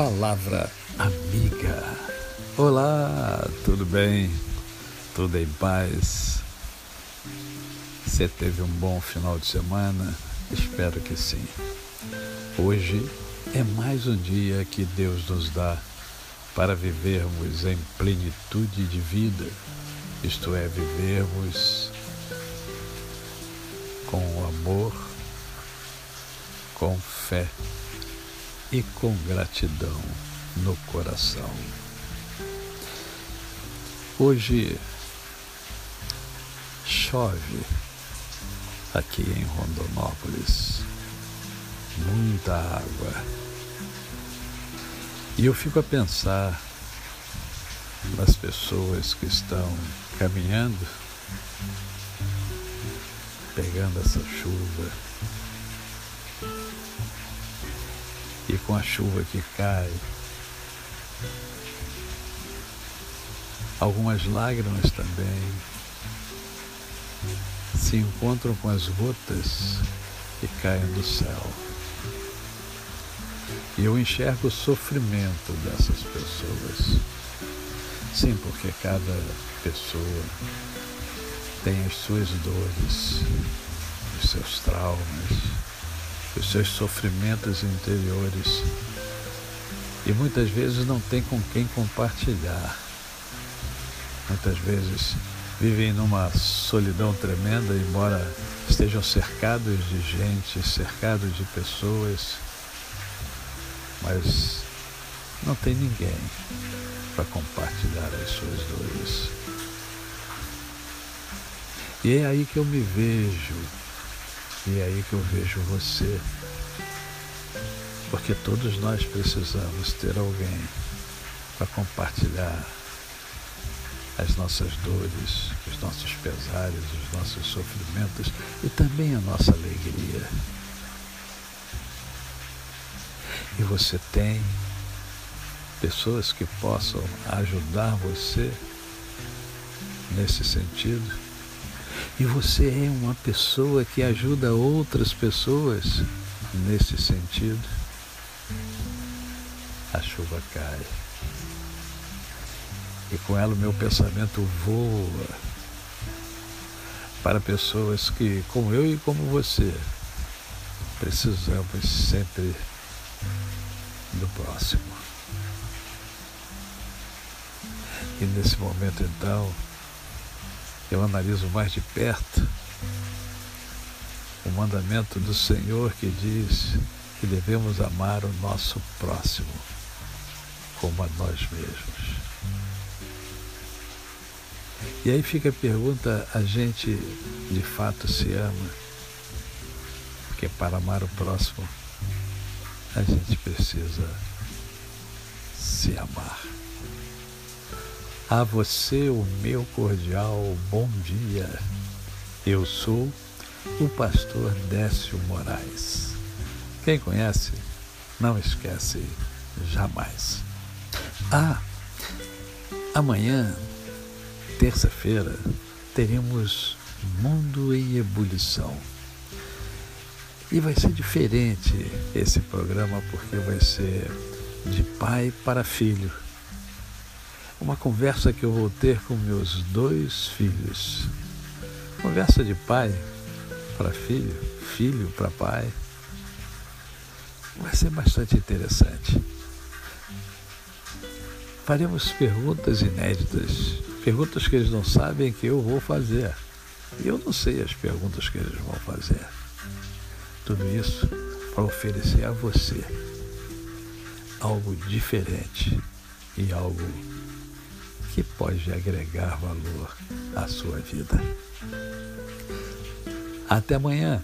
Palavra Amiga. Olá, tudo bem? Tudo em paz? Você teve um bom final de semana? Espero que sim. Hoje é mais um dia que Deus nos dá para vivermos em plenitude de vida, isto é, vivermos com amor, com fé e com gratidão no coração. Hoje chove aqui em Rondonópolis, muita água. E eu fico a pensar nas pessoas que estão caminhando, pegando essa chuva, com a chuva que cai, algumas lágrimas também se encontram com as gotas que caem do céu. E eu enxergo o sofrimento dessas pessoas. Sim, porque cada pessoa tem as suas dores, os seus traumas, os seus sofrimentos interiores. E muitas vezes não tem com quem compartilhar. Muitas vezes vivem numa solidão tremenda, embora estejam cercados de gente, cercados de pessoas, mas não tem ninguém para compartilhar as suas dores. E é aí que eu me vejo, e é aí que eu vejo você, porque todos nós precisamos ter alguém para compartilhar as nossas dores, os nossos pesares, os nossos sofrimentos e também a nossa alegria. E você tem pessoas que possam ajudar você nesse sentido. E você é uma pessoa que ajuda outras pessoas nesse sentido. A chuva cai e com ela o meu pensamento voa para pessoas que, como eu e como você, precisamos sempre do próximo. E nesse momento, então, eu analiso mais de perto o mandamento do Senhor que diz que devemos amar o nosso próximo como a nós mesmos. E aí fica a pergunta: a gente de fato se ama? Porque para amar o próximo, a gente precisa se amar. A você o meu cordial bom dia. Eu sou o pastor Décio Moraes. Quem conhece, não esquece jamais. Ah, amanhã terça-feira, teremos Mundo em Ebulição. E vai ser diferente esse programa porque vai ser de pai para filho. Uma conversa que eu vou ter com meus dois filhos. Conversa de pai para filho, filho para pai. Vai ser bastante interessante. Faremos perguntas inéditas Perguntas que eles não sabem que eu vou fazer. E eu não sei as perguntas que eles vão fazer. Tudo isso para oferecer a você algo diferente e algo que pode agregar valor à sua vida. Até amanhã.